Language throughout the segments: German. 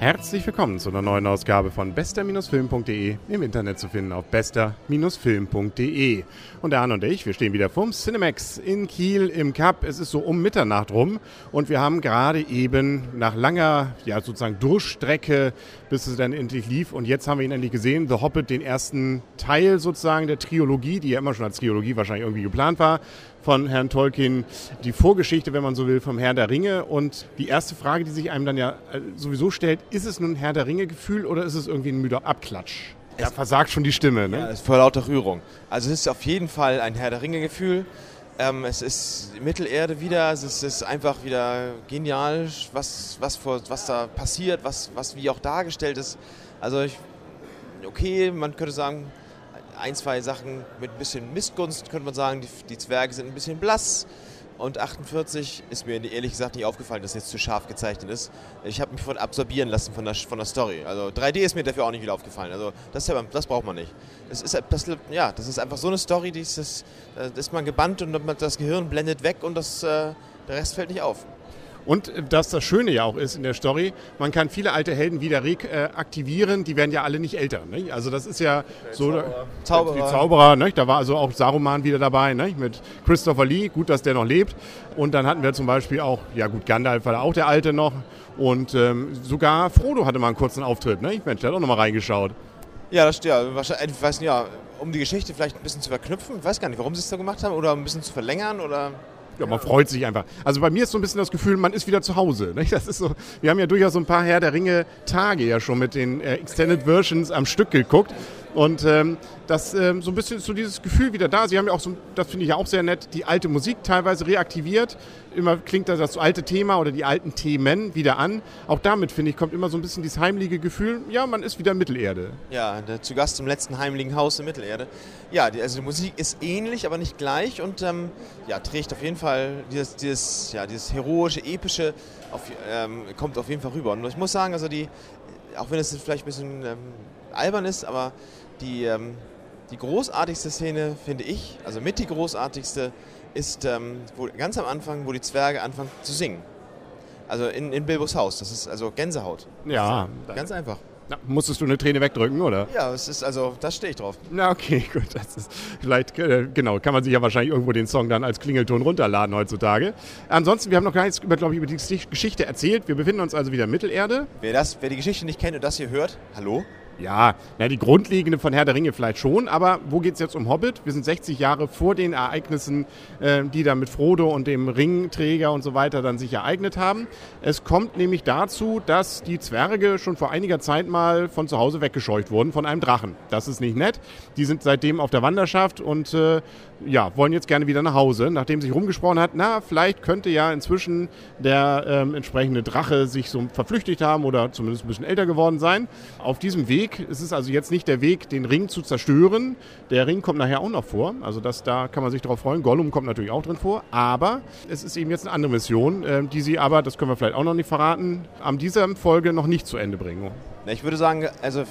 Herzlich willkommen zu einer neuen Ausgabe von bester-film.de im Internet zu finden auf bester-film.de. Und der Arne und ich, wir stehen wieder vom Cinemax in Kiel im Cup. Es ist so um Mitternacht rum und wir haben gerade eben nach langer, ja sozusagen Durchstrecke, bis es dann endlich lief und jetzt haben wir ihn endlich gesehen, The Hobbit, den ersten Teil sozusagen der Trilogie, die ja immer schon als Trilogie wahrscheinlich irgendwie geplant war von Herrn Tolkien, die Vorgeschichte, wenn man so will, vom Herr der Ringe. Und die erste Frage, die sich einem dann ja äh, sowieso stellt, ist es nun ein Herr der Ringe-Gefühl oder ist es irgendwie ein müder Abklatsch? Da versagt schon die Stimme. Ne? Ja, es ist vor lauter Rührung. Also es ist auf jeden Fall ein Herr der Ringe-Gefühl. Ähm, es ist Mittelerde wieder, es ist, es ist, einfach wieder genial, was, was, vor, was da passiert, was, was wie auch dargestellt ist. Also ich, okay, man könnte sagen, ein, zwei Sachen mit ein bisschen Missgunst, könnte man sagen. Die, die Zwerge sind ein bisschen blass. Und 48 ist mir ehrlich gesagt nicht aufgefallen, dass es jetzt zu scharf gezeichnet ist. Ich habe mich von absorbieren lassen von der, von der Story. Also 3D ist mir dafür auch nicht wieder aufgefallen. Also das, das braucht man nicht. Das ist, das, ja, das ist einfach so eine Story, die ist, das, da ist man gebannt und das Gehirn blendet weg und das, äh, der Rest fällt nicht auf. Und dass das Schöne ja auch ist in der Story, man kann viele alte Helden wieder reaktivieren, die werden ja alle nicht älter. Ne? Also das ist ja so Zauberer. Zauberer. die Zauberer. Ne? Da war also auch Saruman wieder dabei ne? mit Christopher Lee, gut, dass der noch lebt. Und dann hatten wir zum Beispiel auch, ja gut, Gandalf war auch der Alte noch. Und ähm, sogar Frodo hatte mal einen kurzen Auftritt. Ne? Mensch, der hat auch noch mal reingeschaut. Ja, das stimmt. Ja, wahrscheinlich, ich weiß nicht, ja, um die Geschichte vielleicht ein bisschen zu verknüpfen. Ich weiß gar nicht, warum sie es so gemacht haben oder ein bisschen zu verlängern oder ja, man freut sich einfach. Also bei mir ist so ein bisschen das Gefühl, man ist wieder zu Hause. Nicht? Das ist so, wir haben ja durchaus so ein paar Herr der Ringe Tage ja schon mit den äh, Extended Versions am Stück geguckt. Und ähm, das ähm, so ein bisschen so dieses Gefühl wieder da. Sie haben ja auch so, das finde ich ja auch sehr nett, die alte Musik teilweise reaktiviert. Immer klingt da das alte Thema oder die alten Themen wieder an. Auch damit, finde ich, kommt immer so ein bisschen dieses heimliche Gefühl, ja, man ist wieder Mittelerde. Ja, zu Gast im letzten heimlichen Haus in Mittelerde. Ja, die, also die Musik ist ähnlich, aber nicht gleich und ähm, ja, trägt auf jeden Fall dieses, dieses, ja, dieses heroische, epische, auf, ähm, kommt auf jeden Fall rüber. Und ich muss sagen, also die, auch wenn es vielleicht ein bisschen ähm, albern ist, aber die, ähm, die großartigste Szene, finde ich, also mit die großartigste, ist ähm, wo, ganz am Anfang, wo die Zwerge anfangen zu singen. Also in, in Bilbos Haus. Das ist also Gänsehaut. Ja. Ganz einfach. Na, musstest du eine Träne wegdrücken, oder? Ja, es ist also, da stehe ich drauf. Na, okay, gut. Das ist vielleicht, äh, genau, kann man sich ja wahrscheinlich irgendwo den Song dann als Klingelton runterladen heutzutage. Ansonsten, wir haben noch gar nichts über, glaube ich, über die Geschichte erzählt. Wir befinden uns also wieder in Mittelerde. Wer, das, wer die Geschichte nicht kennt und das hier hört, hallo? Ja, na, die grundlegende von Herr der Ringe vielleicht schon, aber wo geht es jetzt um Hobbit? Wir sind 60 Jahre vor den Ereignissen, äh, die da mit Frodo und dem Ringträger und so weiter dann sich ereignet haben. Es kommt nämlich dazu, dass die Zwerge schon vor einiger Zeit mal von zu Hause weggescheucht wurden von einem Drachen. Das ist nicht nett. Die sind seitdem auf der Wanderschaft und äh, ja, wollen jetzt gerne wieder nach Hause, nachdem sich rumgesprochen hat, na, vielleicht könnte ja inzwischen der ähm, entsprechende Drache sich so verflüchtigt haben oder zumindest ein bisschen älter geworden sein. Auf diesem Weg, es ist also jetzt nicht der Weg, den Ring zu zerstören. Der Ring kommt nachher auch noch vor, also das, da kann man sich darauf freuen. Gollum kommt natürlich auch drin vor, aber es ist eben jetzt eine andere Mission, äh, die sie aber, das können wir vielleicht auch noch nicht verraten, an dieser Folge noch nicht zu Ende bringen. Ich würde sagen, also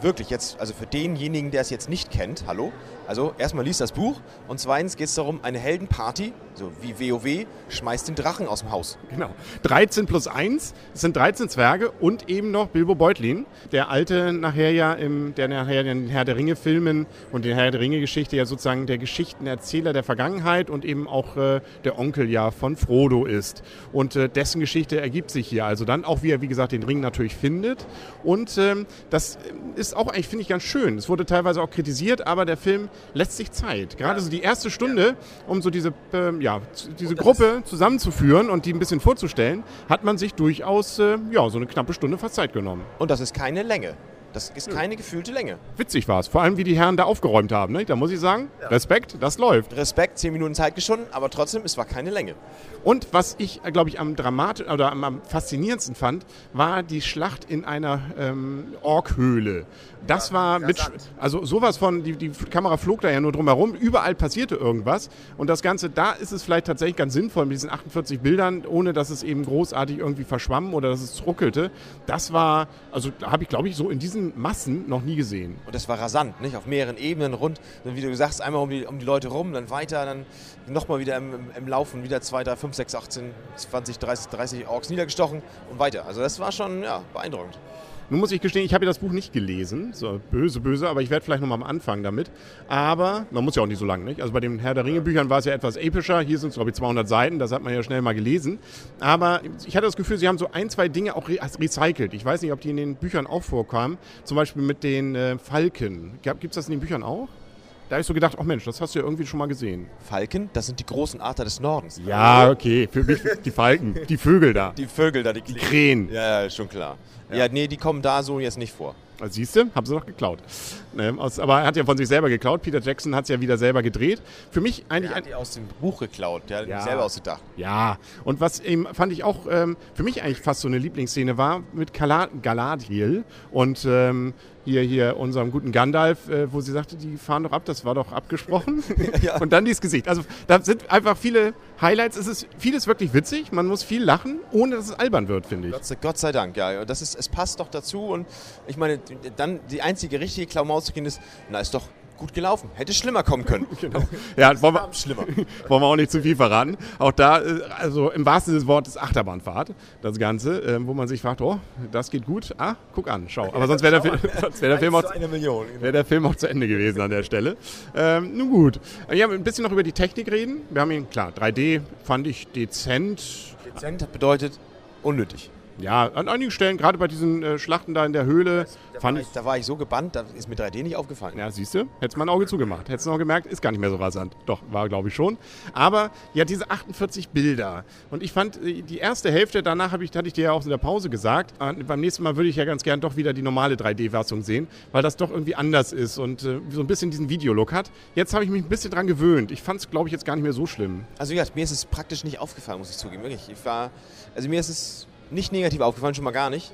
wirklich jetzt, also für denjenigen, der es jetzt nicht kennt, hallo, also erstmal liest das Buch und zweitens geht es darum, eine Heldenparty, so wie WoW, schmeißt den Drachen aus dem Haus. Genau. 13 plus 1, es sind 13 Zwerge und eben noch Bilbo Beutlin, der alte nachher ja, im, der nachher den Herr der Ringe Filmen und den Herr der Ringe Geschichte ja sozusagen der Geschichtenerzähler der Vergangenheit und eben auch äh, der Onkel ja von Frodo ist. Und äh, dessen Geschichte ergibt sich hier also dann, auch wie er wie gesagt den Ring natürlich findet. Und ähm, das ist auch eigentlich, finde ich, ganz schön. Es wurde teilweise auch kritisiert, aber der Film lässt sich Zeit. Gerade so die erste Stunde, um so diese, äh, ja, diese Gruppe zusammenzuführen und die ein bisschen vorzustellen, hat man sich durchaus äh, ja, so eine knappe Stunde fast Zeit genommen. Und das ist keine Länge. Das ist keine gefühlte Länge. Witzig war es. Vor allem, wie die Herren da aufgeräumt haben. Ne? Da muss ich sagen, ja. Respekt, das läuft. Respekt, zehn Minuten Zeit geschunden, aber trotzdem, es war keine Länge. Und was ich, glaube ich, am dramatisch oder am, am, faszinierendsten fand, war die Schlacht in einer ähm, Orkhöhle. Das ja, war mit, also sowas von, die, die Kamera flog da ja nur drumherum, überall passierte irgendwas. Und das Ganze, da ist es vielleicht tatsächlich ganz sinnvoll mit diesen 48 Bildern, ohne dass es eben großartig irgendwie verschwamm oder dass es ruckelte. Das war, also da habe ich, glaube ich, so in diesen solchen Massen noch nie gesehen. Und das war rasant, nicht? Auf mehreren Ebenen rund. Wie du sagst, einmal um die, um die Leute rum, dann weiter, dann nochmal wieder im, im, im Laufen, wieder 2, 3, 5, 6, 18, 20, 30, 30 Orks niedergestochen und weiter. Also das war schon ja, beeindruckend. Nun muss ich gestehen, ich habe ja das Buch nicht gelesen. So böse, böse, aber ich werde vielleicht nochmal am Anfang damit. Aber man muss ja auch nicht so lang, nicht? Also bei den Herr der Ringe Büchern war es ja etwas epischer. Hier sind es, glaube ich, 200 Seiten. Das hat man ja schnell mal gelesen. Aber ich hatte das Gefühl, sie haben so ein, zwei Dinge auch re recycelt. Ich weiß nicht, ob die in den Büchern auch vorkamen. Zum Beispiel mit den äh, Falken. Gibt es das in den Büchern auch? Da habe ich so gedacht, oh Mensch, das hast du ja irgendwie schon mal gesehen. Falken, das sind die großen Adler des Nordens. Ja, okay, für mich die Falken, die Vögel da. Die Vögel da, die, die Krähen. Ja, schon klar. Ja. ja, nee, die kommen da so jetzt nicht vor. Also siehst du, haben sie doch geklaut. Ne, aus, aber er hat ja von sich selber geklaut. Peter Jackson hat es ja wieder selber gedreht. Für mich eigentlich. Der hat die aus dem Buch geklaut, der hat ja. selber ausgedacht. Ja, und was eben fand ich auch ähm, für mich eigentlich fast so eine Lieblingsszene war mit Galadriel und ähm, hier, hier unserem guten Gandalf, äh, wo sie sagte, die fahren doch ab, das war doch abgesprochen. ja. Und dann dieses Gesicht. Also da sind einfach viele Highlights. Es ist vieles wirklich witzig, man muss viel lachen, ohne dass es albern wird, finde ich. Gott, Gott sei Dank, ja. Das ist, es passt doch dazu und ich meine, dann die einzige richtige Klaumaus zu gehen ist, na ist doch gut gelaufen. Hätte schlimmer kommen können. genau. Ja, wollen wir, schlimmer. wollen wir auch nicht zu viel verraten. Auch da, äh, also im wahrsten Sinne des Wortes Achterbahnfahrt, das Ganze, äh, wo man sich fragt, oh, das geht gut. Ah, guck an, schau. Aber sonst wäre der, wär der, Film auch, wär der Film auch zu Ende gewesen an der Stelle. Ähm, nun gut. Wir haben ein bisschen noch über die Technik reden. Wir haben ihn, klar, 3D fand ich dezent. Dezent bedeutet unnötig. Ja, an einigen Stellen, gerade bei diesen äh, Schlachten da in der Höhle, da fand ich, Da war ich so gebannt, da ist mir 3D nicht aufgefallen. Ja, siehst du, hättest mal ein Auge zugemacht. Hättest du noch gemerkt, ist gar nicht mehr so rasant. Doch, war glaube ich schon. Aber ja, diese 48 Bilder. Und ich fand äh, die erste Hälfte, danach ich, hatte ich dir ja auch in der Pause gesagt, äh, beim nächsten Mal würde ich ja ganz gern doch wieder die normale 3D-Fassung sehen, weil das doch irgendwie anders ist und äh, so ein bisschen diesen Videolook hat. Jetzt habe ich mich ein bisschen dran gewöhnt. Ich fand es, glaube ich, jetzt gar nicht mehr so schlimm. Also ja, mir ist es praktisch nicht aufgefallen, muss ich zugeben. Wirklich. Ich war, also mir ist es nicht negativ aufgefallen, schon mal gar nicht.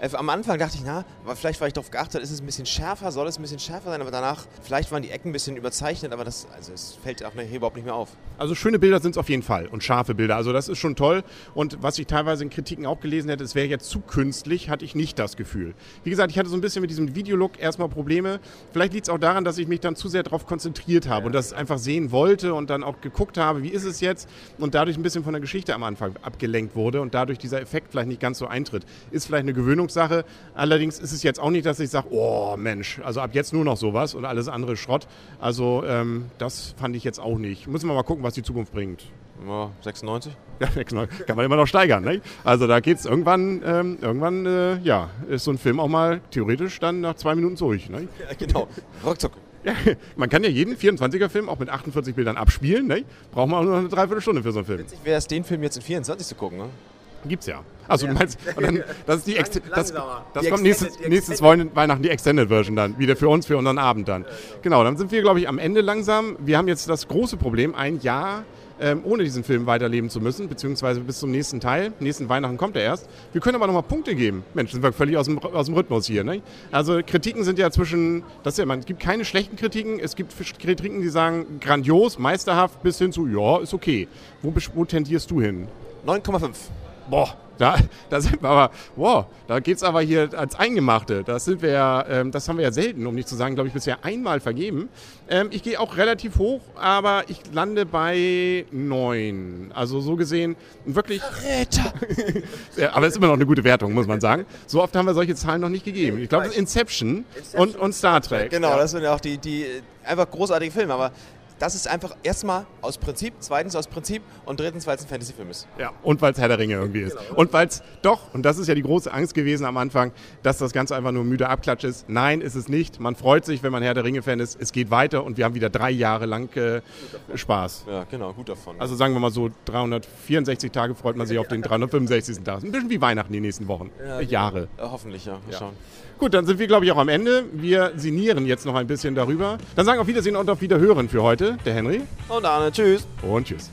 Äh, am Anfang dachte ich, na, vielleicht war ich darauf geachtet, ist es ein bisschen schärfer, soll es ein bisschen schärfer sein, aber danach, vielleicht waren die Ecken ein bisschen überzeichnet, aber das, also es fällt auch nachher überhaupt nicht mehr auf. Also schöne Bilder sind es auf jeden Fall und scharfe Bilder, also das ist schon toll und was ich teilweise in Kritiken auch gelesen hätte, es wäre jetzt zu künstlich, hatte ich nicht das Gefühl. Wie gesagt, ich hatte so ein bisschen mit diesem Videolook erstmal Probleme, vielleicht liegt es auch daran, dass ich mich dann zu sehr darauf konzentriert habe ja. und das einfach sehen wollte und dann auch geguckt habe, wie ist es jetzt und dadurch ein bisschen von der Geschichte am Anfang abgelenkt wurde und dadurch dieser Effekt vielleicht nicht ganz so eintritt. Ist vielleicht eine Gewöhnungssache, Allerdings ist es jetzt auch nicht, dass ich sage, oh Mensch, also ab jetzt nur noch sowas und alles andere Schrott. Also ähm, das fand ich jetzt auch nicht. Müssen wir mal gucken, was die Zukunft bringt. Ja, 96? Ja, 96. Kann man immer noch steigern. Ne? Also da geht es irgendwann, ähm, irgendwann äh, ja, ist so ein Film auch mal theoretisch dann nach zwei Minuten durch. Ne? Ja, genau. Ruckzuck. Ja, man kann ja jeden 24er-Film auch mit 48 Bildern abspielen. Ne? Braucht man auch nur eine Dreiviertelstunde für so einen Film. Witzig wäre es, den Film jetzt in 24 zu gucken. Ne? Gibt's ja. Also ja. du meinst, dann, das ist die, Ex das, das kommt nächstes, nächstes Weihnachten die Extended Version dann, wieder für uns, für unseren Abend dann. Genau, dann sind wir, glaube ich, am Ende langsam. Wir haben jetzt das große Problem, ein Jahr ähm, ohne diesen Film weiterleben zu müssen, beziehungsweise bis zum nächsten Teil. Nächsten Weihnachten kommt er erst. Wir können aber nochmal Punkte geben. Mensch, sind wir völlig aus dem, aus dem Rhythmus hier. Ne? Also Kritiken sind ja zwischen, das ist ja, man, es gibt keine schlechten Kritiken, es gibt Kritiken, die sagen grandios, meisterhaft, bis hin zu, ja, ist okay. Wo, wo tendierst du hin? 9,5 boah, da, da sind wir aber, wow, da geht es aber hier als Eingemachte. Das sind wir ja, ähm, das haben wir ja selten, um nicht zu sagen, glaube ich, bisher einmal vergeben. Ähm, ich gehe auch relativ hoch, aber ich lande bei neun. Also so gesehen wirklich. ja, aber es ist immer noch eine gute Wertung, muss man sagen. So oft haben wir solche Zahlen noch nicht gegeben. Ich glaube, Inception, Inception, Und, und Star Trek. Genau, ja. das sind ja auch die, die einfach großartige Filme, aber das ist einfach erstmal aus Prinzip, zweitens aus Prinzip und drittens, weil es ein Fantasy-Film ist. Ja, und weil es Herr der Ringe irgendwie ist. Genau. Und weil es doch, und das ist ja die große Angst gewesen am Anfang, dass das Ganze einfach nur müde Abklatsch ist. Nein, ist es nicht. Man freut sich, wenn man Herr der Ringe-Fan ist. Es geht weiter und wir haben wieder drei Jahre lang äh, Spaß. Ja, genau, gut davon. Also sagen wir mal so, 364 Tage freut man sich auf den 365. Tag. Ein bisschen wie Weihnachten die nächsten Wochen. Ja, Jahre. Ja, hoffentlich, ja. Mal ja. schauen. Gut, dann sind wir, glaube ich, auch am Ende. Wir sinnieren jetzt noch ein bisschen darüber. Dann sagen auf Wiedersehen und auf Wiederhören für heute, der Henry. Und Arne, tschüss. Und tschüss.